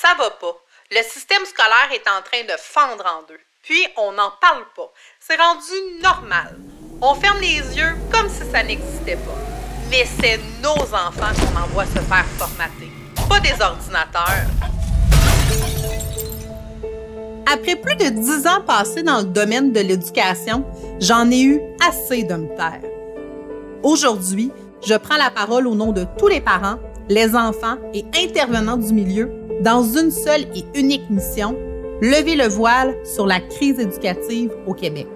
Ça va pas. Le système scolaire est en train de fendre en deux. Puis, on n'en parle pas. C'est rendu normal. On ferme les yeux comme si ça n'existait pas. Mais c'est nos enfants qu'on envoie se faire formater, pas des ordinateurs. Après plus de dix ans passés dans le domaine de l'éducation, j'en ai eu assez de me taire. Aujourd'hui, je prends la parole au nom de tous les parents, les enfants et intervenants du milieu dans une seule et unique mission, lever le voile sur la crise éducative au Québec.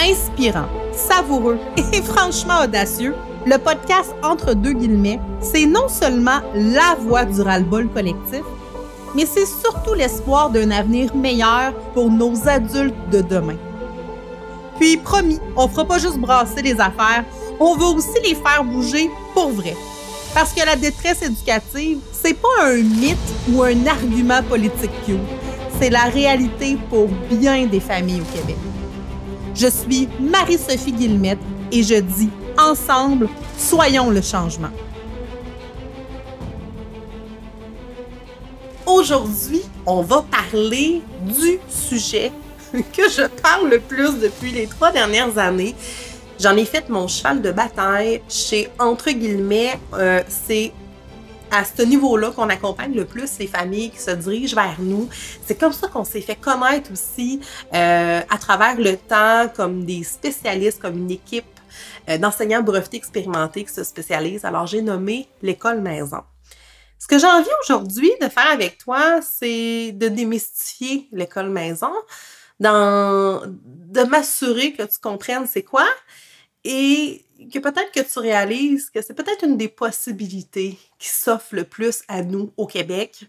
Inspirant, savoureux et franchement audacieux, le podcast Entre deux guillemets, c'est non seulement la voix du ras-le-bol collectif, mais c'est surtout l'espoir d'un avenir meilleur pour nos adultes de demain. Puis, promis, on fera pas juste brasser les affaires, on va aussi les faire bouger pour vrai. Parce que la détresse éducative, c'est pas un mythe ou un argument politique cute. C'est la réalité pour bien des familles au Québec. Je suis Marie-Sophie Guillemette et je dis ensemble, soyons le changement. Aujourd'hui, on va parler du sujet que je parle le plus depuis les trois dernières années. J'en ai fait mon cheval de bataille chez entre guillemets, euh, c'est à ce niveau-là qu'on accompagne le plus les familles qui se dirigent vers nous. C'est comme ça qu'on s'est fait connaître aussi euh, à travers le temps comme des spécialistes, comme une équipe euh, d'enseignants brevetés expérimentés qui se spécialisent. Alors j'ai nommé l'école maison. Ce que j'ai envie aujourd'hui de faire avec toi, c'est de démystifier l'école maison, dans, de m'assurer que tu comprennes c'est quoi et que peut-être que tu réalises que c'est peut-être une des possibilités qui s'offre le plus à nous au Québec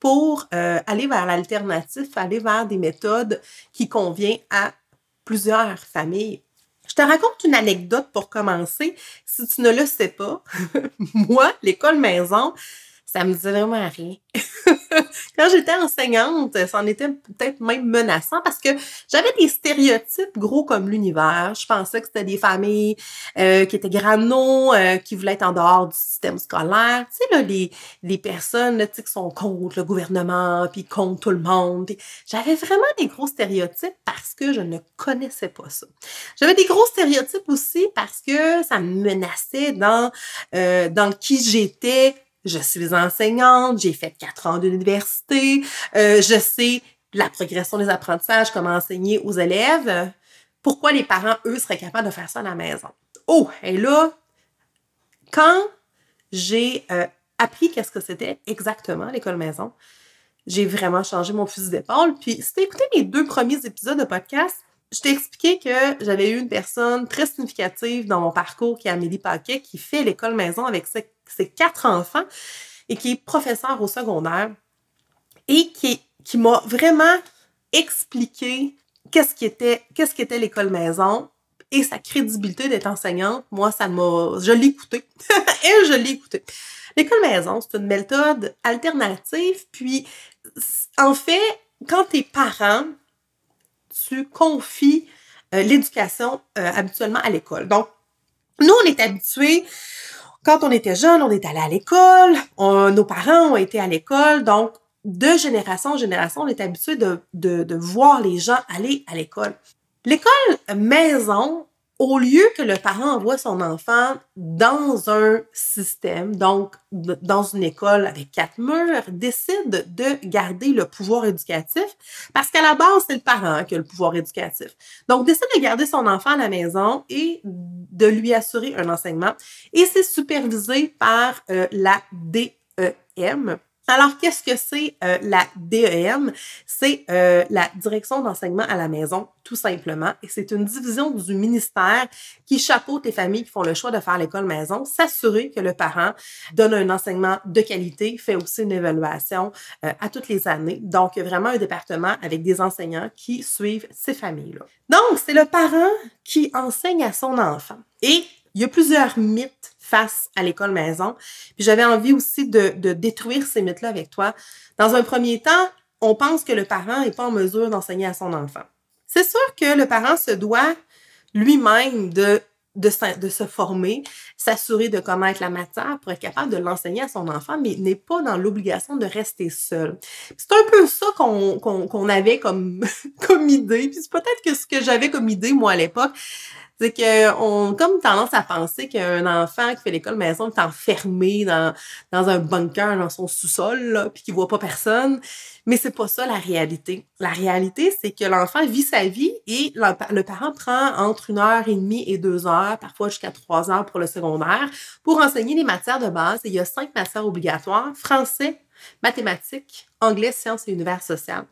pour euh, aller vers l'alternatif, aller vers des méthodes qui conviennent à plusieurs familles. Je te raconte une anecdote pour commencer. Si tu ne le sais pas, moi, l'école maison, ça me disait vraiment rien. Quand j'étais enseignante, ça en était peut-être même menaçant parce que j'avais des stéréotypes gros comme l'univers. Je pensais que c'était des familles euh, qui étaient grano, euh, qui voulaient être en dehors du système scolaire. Tu sais, là, les, les personnes là, qui sont contre le gouvernement, puis contre tout le monde. J'avais vraiment des gros stéréotypes parce que je ne connaissais pas ça. J'avais des gros stéréotypes aussi parce que ça me menaçait dans, euh, dans qui j'étais je suis enseignante, j'ai fait quatre ans d'université, euh, je sais la progression des apprentissages, comment enseigner aux élèves. Pourquoi les parents, eux, seraient capables de faire ça à la maison? Oh, et là, quand j'ai euh, appris qu'est-ce que c'était exactement l'école maison, j'ai vraiment changé mon fusil d'épaule. Puis, si tu écouté mes deux premiers épisodes de podcast, je t'ai expliqué que j'avais eu une personne très significative dans mon parcours qui est Amélie Paquet, qui fait l'école maison avec ses, quatre enfants et qui est professeur au secondaire et qui, m'a vraiment expliqué qu'est-ce qu'était l'école maison et sa crédibilité d'être enseignante. Moi, ça m'a, je l'ai écouté et je l'ai écouté. L'école maison, c'est une méthode alternative. Puis, en fait, quand tes parents tu confies euh, l'éducation euh, habituellement à l'école. Donc, nous, on est habitués, quand on était jeune, on est allé à l'école, nos parents ont été à l'école, donc de génération en génération, on est habitué de voir les gens aller à l'école. L'école maison, au lieu que le parent envoie son enfant dans un système, donc dans une école avec quatre murs, décide de garder le pouvoir éducatif parce qu'à la base, c'est le parent qui a le pouvoir éducatif. Donc, décide de garder son enfant à la maison et de lui assurer un enseignement. Et c'est supervisé par euh, la DEM, alors, qu'est-ce que c'est euh, la DEM? C'est euh, la direction d'enseignement à la maison, tout simplement. Et c'est une division du ministère qui chapeaute les familles qui font le choix de faire l'école maison, s'assurer que le parent donne un enseignement de qualité, fait aussi une évaluation euh, à toutes les années. Donc, vraiment un département avec des enseignants qui suivent ces familles-là. Donc, c'est le parent qui enseigne à son enfant. Et il y a plusieurs mythes face à l'école maison. Puis j'avais envie aussi de, de détruire ces mythes-là avec toi. Dans un premier temps, on pense que le parent n'est pas en mesure d'enseigner à son enfant. C'est sûr que le parent se doit lui-même de de, se former, s'assurer de connaître la matière pour être capable de l'enseigner à son enfant, mais n'est pas dans l'obligation de rester seul. C'est un peu ça qu'on qu'on avait comme, comme idée. Puis c'est peut-être que ce que j'avais comme idée, moi, à l'époque, c'est qu'on comme tendance à penser qu'un enfant qui fait l'école maison est enfermé dans, dans un bunker dans son sous-sol, puis qu'il voit pas personne. Mais c'est pas ça la réalité. La réalité, c'est que l'enfant vit sa vie et le, parent prend entre une heure et demie et deux heures, parfois jusqu'à trois heures pour le secondaire, pour enseigner les matières de base. il y a cinq matières obligatoires, français, mathématiques, anglais, sciences et univers social.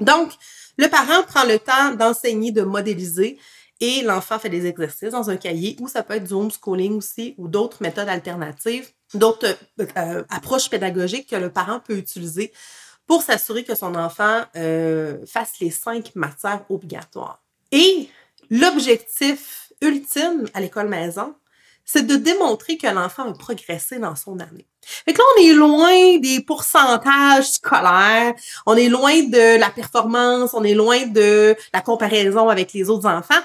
Donc, le parent prend le temps d'enseigner, de modéliser, et l'enfant fait des exercices dans un cahier ou ça peut être du homeschooling aussi ou d'autres méthodes alternatives, d'autres euh, approches pédagogiques que le parent peut utiliser pour s'assurer que son enfant euh, fasse les cinq matières obligatoires. Et l'objectif ultime à l'école maison, c'est de démontrer que l'enfant a progressé dans son année. Fait que là, on est loin des pourcentages scolaires, on est loin de la performance, on est loin de la comparaison avec les autres enfants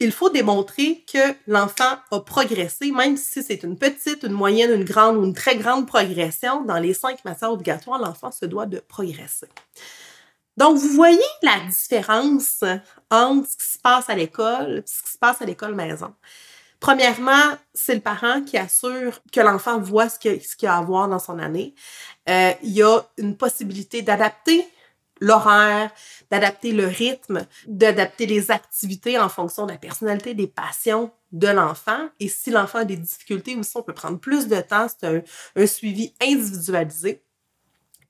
il faut démontrer que l'enfant a progressé, même si c'est une petite, une moyenne, une grande ou une très grande progression. Dans les cinq matières obligatoires, l'enfant se doit de progresser. Donc, vous voyez la différence entre ce qui se passe à l'école et ce qui se passe à l'école maison. Premièrement, c'est le parent qui assure que l'enfant voit ce qu'il y a à voir dans son année. Euh, il y a une possibilité d'adapter l'horaire, d'adapter le rythme, d'adapter les activités en fonction de la personnalité, des passions de l'enfant. Et si l'enfant a des difficultés aussi, on peut prendre plus de temps. C'est un, un suivi individualisé.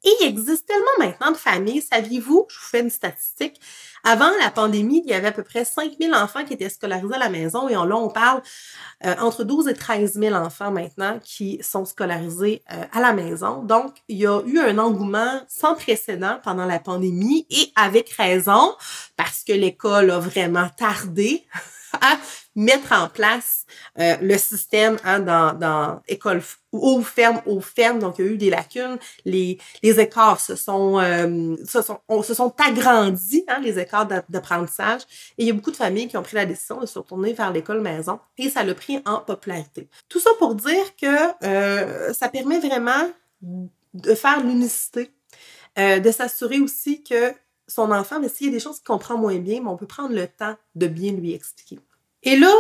Et il existe tellement maintenant de familles. Saviez-vous, je vous fais une statistique, avant la pandémie, il y avait à peu près 5000 enfants qui étaient scolarisés à la maison et là, on parle euh, entre 12 et 13 000 enfants maintenant qui sont scolarisés euh, à la maison. Donc, il y a eu un engouement sans précédent pendant la pandémie et avec raison parce que l'école a vraiment tardé à mettre en place euh, le système hein, dans, dans école ou ferme, ou ferme. Donc, il y a eu des lacunes. Les, les écarts se sont, euh, se sont, se sont agrandis, hein, les écarts d'apprentissage. Et il y a beaucoup de familles qui ont pris la décision de se retourner vers l'école maison. Et ça l'a pris en popularité. Tout ça pour dire que euh, ça permet vraiment de faire l'unicité, de s'assurer aussi que son enfant, mais s'il y a des choses qu'il comprend moins bien, mais on peut prendre le temps de bien lui expliquer. Et là,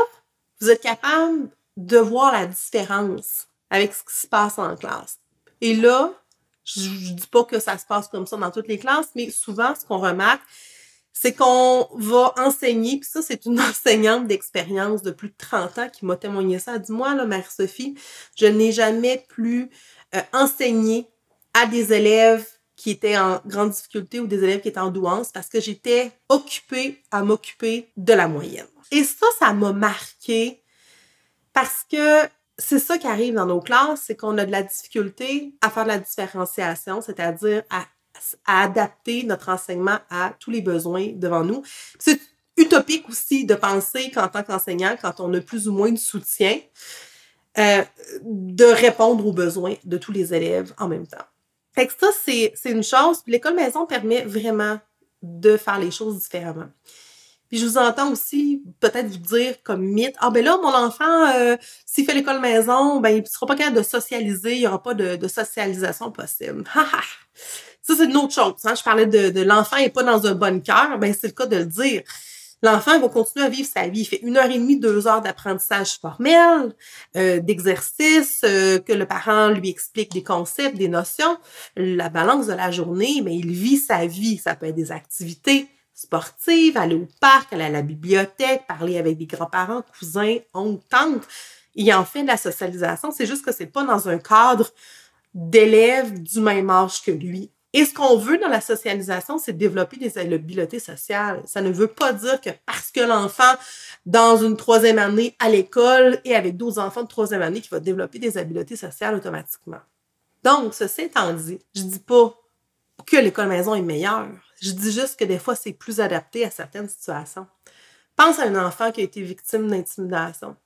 vous êtes capable de voir la différence avec ce qui se passe en classe. Et là, je, ne dis pas que ça se passe comme ça dans toutes les classes, mais souvent, ce qu'on remarque, c'est qu'on va enseigner, puis ça, c'est une enseignante d'expérience de plus de 30 ans qui m'a témoigné ça. Elle dit, moi, là, Marie-Sophie, je n'ai jamais plus euh, enseigné à des élèves qui étaient en grande difficulté ou des élèves qui étaient en douance parce que j'étais occupée à m'occuper de la moyenne. Et ça, ça m'a marqué parce que c'est ça qui arrive dans nos classes, c'est qu'on a de la difficulté à faire de la différenciation, c'est-à-dire à, adapter notre enseignement à tous les besoins devant nous. C'est utopique aussi de penser qu'en tant qu'enseignant, quand on a plus ou moins de soutien, euh, de répondre aux besoins de tous les élèves en même temps. Fait que ça, c'est une chose. L'école maison permet vraiment de faire les choses différemment. Puis je vous entends aussi peut-être vous dire comme mythe, ah ben là, mon enfant, euh, s'il fait l'école maison, ben il ne sera pas capable de socialiser, il n'y aura pas de, socialisation possible. ça, c'est une autre chose. Hein? Je parlais de, de l'enfant n'est pas dans un bon cœur, ben c'est le cas de le dire. L'enfant va continuer à vivre sa vie. Il fait une heure et demie, deux heures d'apprentissage formel, euh, d'exercice, euh, que le parent lui explique des concepts, des notions. La balance de la journée, mais il vit sa vie. Ça peut être des activités, sportive, aller au parc, aller à la bibliothèque, parler avec des grands-parents, cousins, oncles, tantes. Il en fait de la socialisation, c'est juste que c'est pas dans un cadre d'élèves du même âge que lui. Et ce qu'on veut dans la socialisation, c'est développer des habiletés sociales. Ça ne veut pas dire que parce que l'enfant, dans une troisième année à l'école et avec d'autres enfants de troisième année, qu'il va développer des habiletés sociales automatiquement. Donc, ceci étant dit, je dis pas que l'école maison est meilleure. Je dis juste que des fois, c'est plus adapté à certaines situations. Pense à un enfant qui a été victime d'intimidation.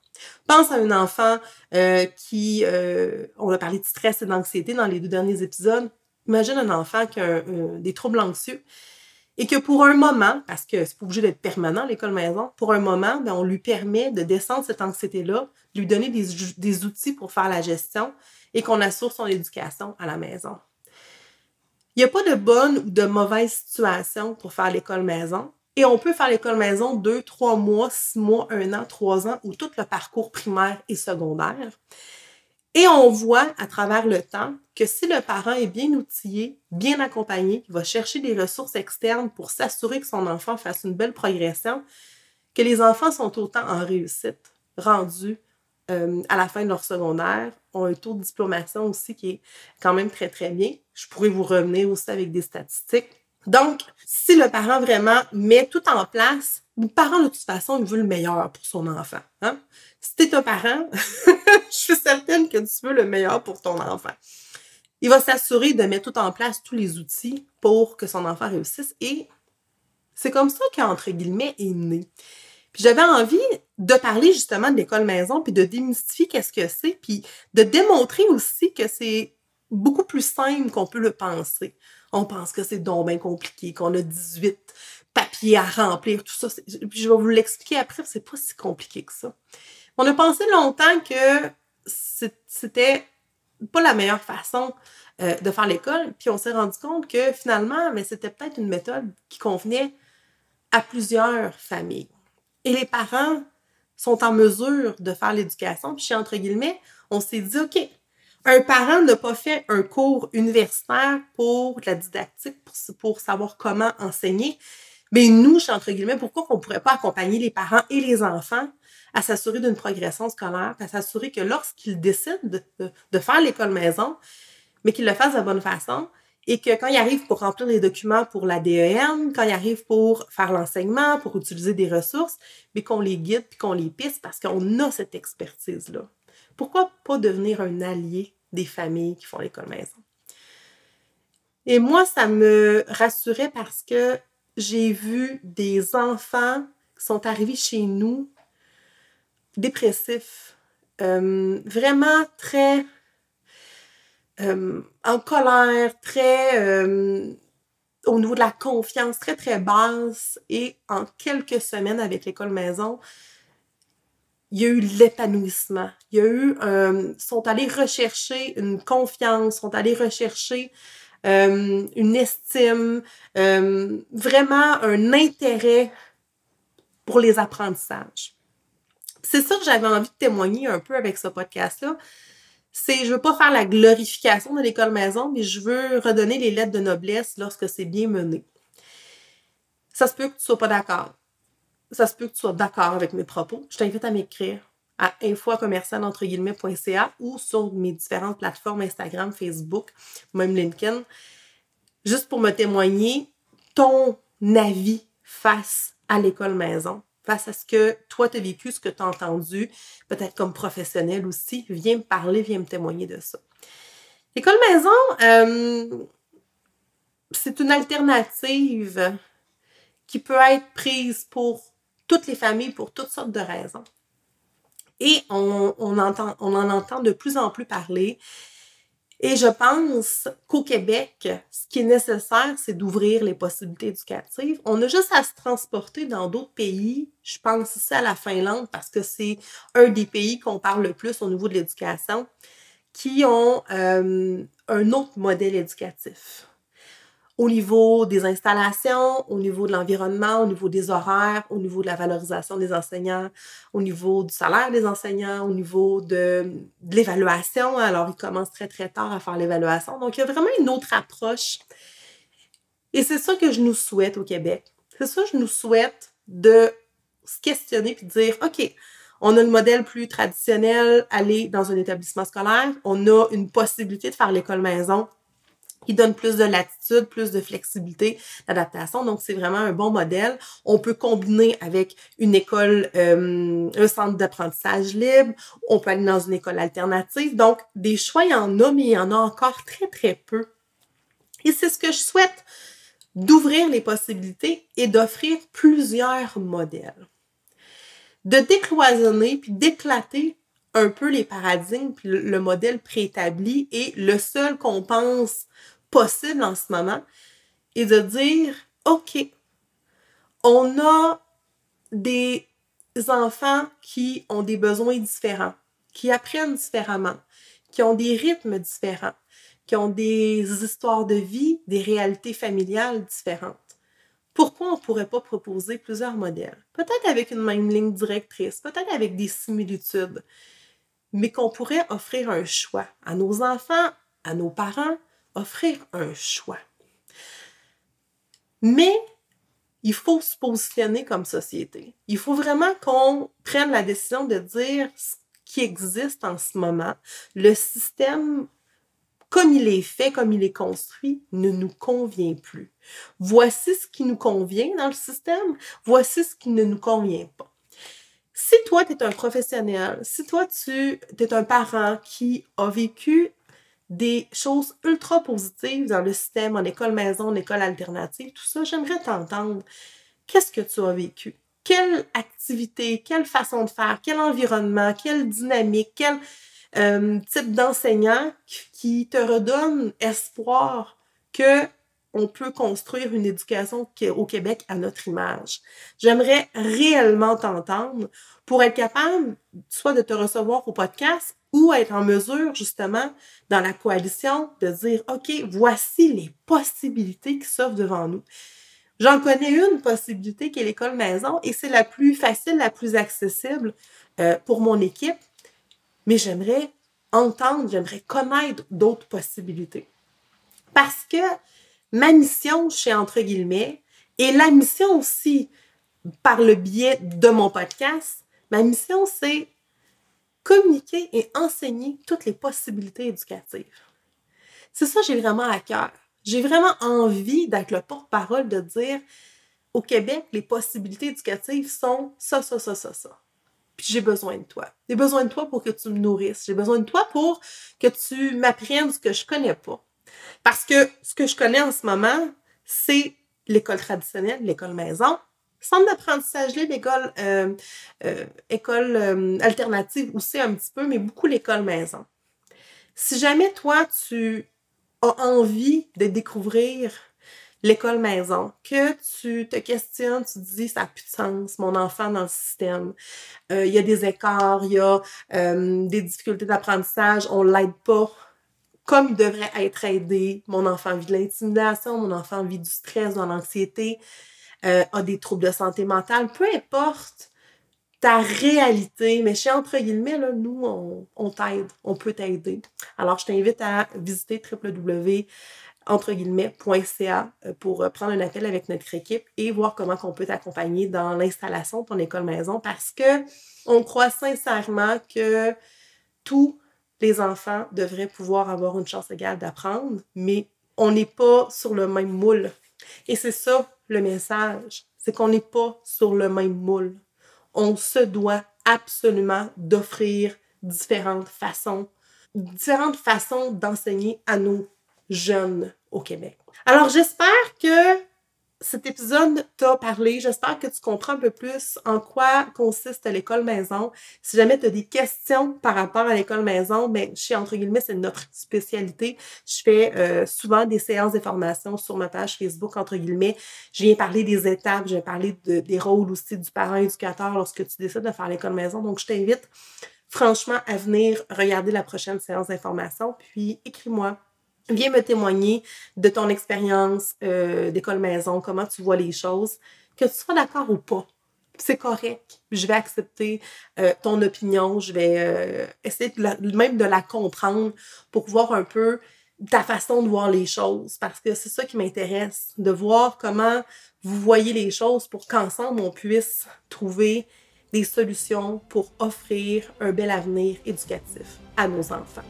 Pense à un enfant euh, qui, euh, on a parlé de stress et d'anxiété dans les deux derniers épisodes. Imagine un enfant qui a des troubles anxieux Et que pour un moment, parce que c'est pas obligé d'être permanent l'école maison, pour un moment, ben, on lui permet de descendre cette anxiété-là, de lui donner des, des outils pour faire la gestion et qu'on assure son éducation à la maison. Il n'y a pas de bonne ou de mauvaise situation pour faire l'école maison. Et on peut faire l'école maison deux, trois mois, six mois, un an, trois ans ou tout le parcours primaire et secondaire. Et on voit à travers le temps que si le parent est bien outillé, bien accompagné, qu'il va chercher des ressources externes pour s'assurer que son enfant fasse une belle progression, que les enfants sont autant en réussite, rendus euh, à la fin de leur secondaire, ont un taux de diplomation aussi qui est quand même très, très bien. Je pourrais vous revenir aussi avec des statistiques. Donc, si le parent vraiment met tout en place, le parent, de toute façon, il veut le meilleur pour son enfant. Hein? Si tu es un parent, je suis certaine que tu veux le meilleur pour ton enfant. Il va s'assurer de mettre tout en place, tous les outils pour que son enfant réussisse. Et c'est comme ça qu'entre guillemets est né. Puis j'avais envie de parler justement de l'école maison, puis de démystifier qu'est-ce que c'est, puis de démontrer aussi que c'est beaucoup plus simple qu'on peut le penser. On pense que c'est donc bien compliqué, qu'on a 18 papiers à remplir, tout ça. Je vais vous l'expliquer après, c'est pas si compliqué que ça. On a pensé longtemps que c'était pas la meilleure façon euh, de faire l'école, puis on s'est rendu compte que finalement, mais c'était peut-être une méthode qui convenait à plusieurs familles. Et les parents sont en mesure de faire l'éducation, puis entre guillemets, on s'est dit, OK, un parent n'a pas fait un cours universitaire pour la didactique, pour, savoir comment enseigner. Mais nous, entre guillemets, pourquoi on ne pourrait pas accompagner les parents et les enfants à s'assurer d'une progression scolaire, à s'assurer que lorsqu'ils décident de, faire l'école maison, mais qu'ils le fassent de la bonne façon, et que quand ils arrivent pour remplir les documents pour la DEM, quand ils arrivent pour faire l'enseignement, pour utiliser des ressources, mais qu'on les guide puis qu'on les pisse parce qu'on a cette expertise-là. Pourquoi pas devenir un allié des familles qui font l'école maison? Et moi, ça me rassurait parce que j'ai vu des enfants qui sont arrivés chez nous dépressifs, euh, vraiment très euh, en colère, très euh, au niveau de la confiance, très très basse. Et en quelques semaines avec l'école maison, il y a eu l'épanouissement. Il y a eu, sont allés rechercher une confiance, sont allés rechercher euh, une estime, euh, vraiment un intérêt pour les apprentissages. C'est ça que j'avais envie de témoigner un peu avec ce podcast-là. C'est, je veux pas faire la glorification de l'école maison, mais je veux redonner les lettres de noblesse lorsque c'est bien mené. Ça se peut que tu sois pas d'accord ça se peut que tu sois d'accord avec mes propos. Je t'invite à m'écrire à info-guillemets.ca ou sur mes différentes plateformes Instagram, Facebook, même LinkedIn, juste pour me témoigner ton avis face à l'école maison, face à ce que toi tu as vécu, ce que tu as entendu, peut-être comme professionnel aussi. Viens me parler, viens me témoigner de ça. L'école maison, euh, c'est une alternative qui peut être prise pour toutes les familles pour toutes sortes de raisons. Et on, entend, on en entend de plus en plus parler. Et je pense qu'au Québec, ce qui est nécessaire, c'est d'ouvrir les possibilités éducatives. On a juste à se transporter dans d'autres pays. Je pense ici à la Finlande parce que c'est un des pays qu'on parle le plus au niveau de l'éducation, qui ont euh, un autre modèle éducatif au niveau des installations, au niveau de l'environnement, au niveau des horaires, au niveau de la valorisation des enseignants, au niveau du salaire des enseignants, au niveau de, l'évaluation. Alors, ils commencent très, très tard à faire l'évaluation. Donc, il y a vraiment une autre approche. Et c'est ça que je nous souhaite au Québec. C'est ça que je nous souhaite de se questionner puis de dire, OK, on a le modèle plus traditionnel, aller dans un établissement scolaire. On a une possibilité de faire l'école maison qui donne plus de latitude, plus de flexibilité d'adaptation. Donc, c'est vraiment un bon modèle. On peut combiner avec une école, euh, un centre d'apprentissage libre. On peut aller dans une école alternative. Donc, des choix, il y en a, mais il y en a encore très, très peu. Et c'est ce que je souhaite d'ouvrir les possibilités et d'offrir plusieurs modèles. De décloisonner puis d'éclater un peu les paradigmes puis le modèle préétabli et le seul qu'on pense possible en ce moment et de dire OK, on a des enfants qui ont des besoins différents, qui apprennent différemment, qui ont des rythmes différents, qui ont des histoires de vie, des réalités familiales différentes. Pourquoi on ne pourrait pas proposer plusieurs modèles? Peut-être avec une même ligne directrice, peut-être avec des similitudes, mais qu'on pourrait offrir un choix à nos enfants, à nos parents, offrir un choix. Mais il faut se positionner comme société. Il faut vraiment qu'on prenne la décision de dire ce qui existe en ce moment. Le système, comme il est fait, comme il est construit, ne nous convient plus. Voici ce qui nous convient dans le système, voici ce qui ne nous convient pas. Si toi, tu es un professionnel, si toi, tu es un parent qui a vécu des choses ultra positives dans le système, en école maison, en école alternative, tout ça, j'aimerais t'entendre. Qu'est-ce que tu as vécu? Quelle activité, quelle façon de faire, quel environnement, quelle dynamique, quel euh, type d'enseignant qui te redonne espoir que on peut construire une éducation au Québec à notre image? J'aimerais réellement t'entendre pour être capable soit de te recevoir au podcast ou être en mesure, justement, dans la coalition, de dire, OK, voici les possibilités qui s'offrent devant nous. J'en connais une possibilité qui est l'école maison et c'est la plus facile, la plus accessible euh, pour mon équipe, mais j'aimerais entendre, j'aimerais connaître d'autres possibilités. Parce que ma mission chez Entre guillemets, et la mission aussi par le biais de mon podcast, ma mission c'est communiquer et enseigner toutes les possibilités éducatives. C'est ça que j'ai vraiment à cœur. J'ai vraiment envie d'être le porte-parole de dire au Québec, les possibilités éducatives sont ça, ça, ça, ça, ça. Puis j'ai besoin de toi. J'ai besoin de toi pour que tu me nourrisses. J'ai besoin de toi pour que tu m'apprennes ce que je connais pas. Parce que ce que je connais en ce moment, c'est l'école traditionnelle, l'école maison, centre d'apprentissage libre, école, euh, euh, euh, aussi un petit peu, mais beaucoup l'école maison. Si jamais toi, tu as envie de découvrir l'école maison, que tu te questionnes, tu te dis ça n'a plus de sens, mon enfant dans le système, il y a des écarts, il y a des difficultés d'apprentissage, on l'aide pas comme il devrait être aidé, mon enfant vit de l'intimidation, mon enfant vit du stress, de l'anxiété, euh, a des troubles de santé mentale, peu importe ta réalité, mais chez entre guillemets, là, nous, on, t'aide, on peut t'aider. Alors, je t'invite à visiter www.entreguillemets.ca euh, pour euh, prendre un appel avec notre équipe et voir comment on peut t'accompagner dans l'installation de ton école maison parce que on croit sincèrement que tous les enfants devraient pouvoir avoir une chance égale d'apprendre, mais on n'est pas sur le même moule. Et c'est ça le message, c'est qu'on n'est pas sur le même moule. On se doit absolument d'offrir différentes façons, différentes façons d'enseigner à nos jeunes au Québec. Alors j'espère que cet épisode t'a parlé. J'espère que tu comprends un peu plus en quoi consiste l'école maison. Si jamais tu as des questions par rapport à l'école maison, ben, chez Entre guillemets, c'est notre spécialité. Je fais euh, souvent des séances de formation sur ma page Facebook, Entre guillemets. Je viens parler des étapes, je viens parler des rôles aussi du parent éducateur lorsque tu décides de faire l'école maison. Donc, je t'invite franchement à venir regarder la prochaine séance d'information, puis écris-moi Viens me témoigner de ton expérience euh, d'école maison, comment tu vois les choses, que tu sois d'accord ou pas. C'est correct. Je vais accepter euh, ton opinion. Je vais euh, essayer même de la comprendre pour voir un peu ta façon de voir les choses. Parce que c'est ça qui m'intéresse, de voir comment vous voyez les choses pour qu'ensemble on puisse trouver des solutions pour offrir un bel avenir éducatif à nos enfants.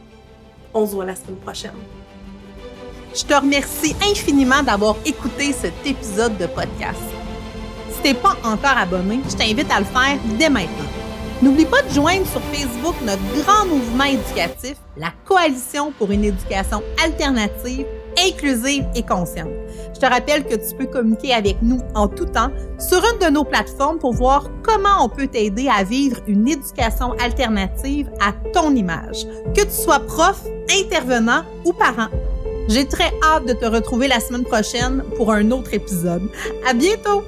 On se voit la semaine prochaine. Je te remercie infiniment d'avoir écouté cet épisode de podcast. Si t'es pas encore abonné, je t'invite à le faire dès maintenant. N'oublie pas de joindre sur Facebook notre grand mouvement éducatif, la Coalition pour une éducation alternative, inclusive et consciente. Je te rappelle que tu peux communiquer avec nous en tout temps sur une de nos plateformes pour voir comment on peut t'aider à vivre une éducation alternative à ton image, que tu sois prof, intervenant ou parent. J'ai très hâte de te retrouver la semaine prochaine pour un autre épisode. À bientôt!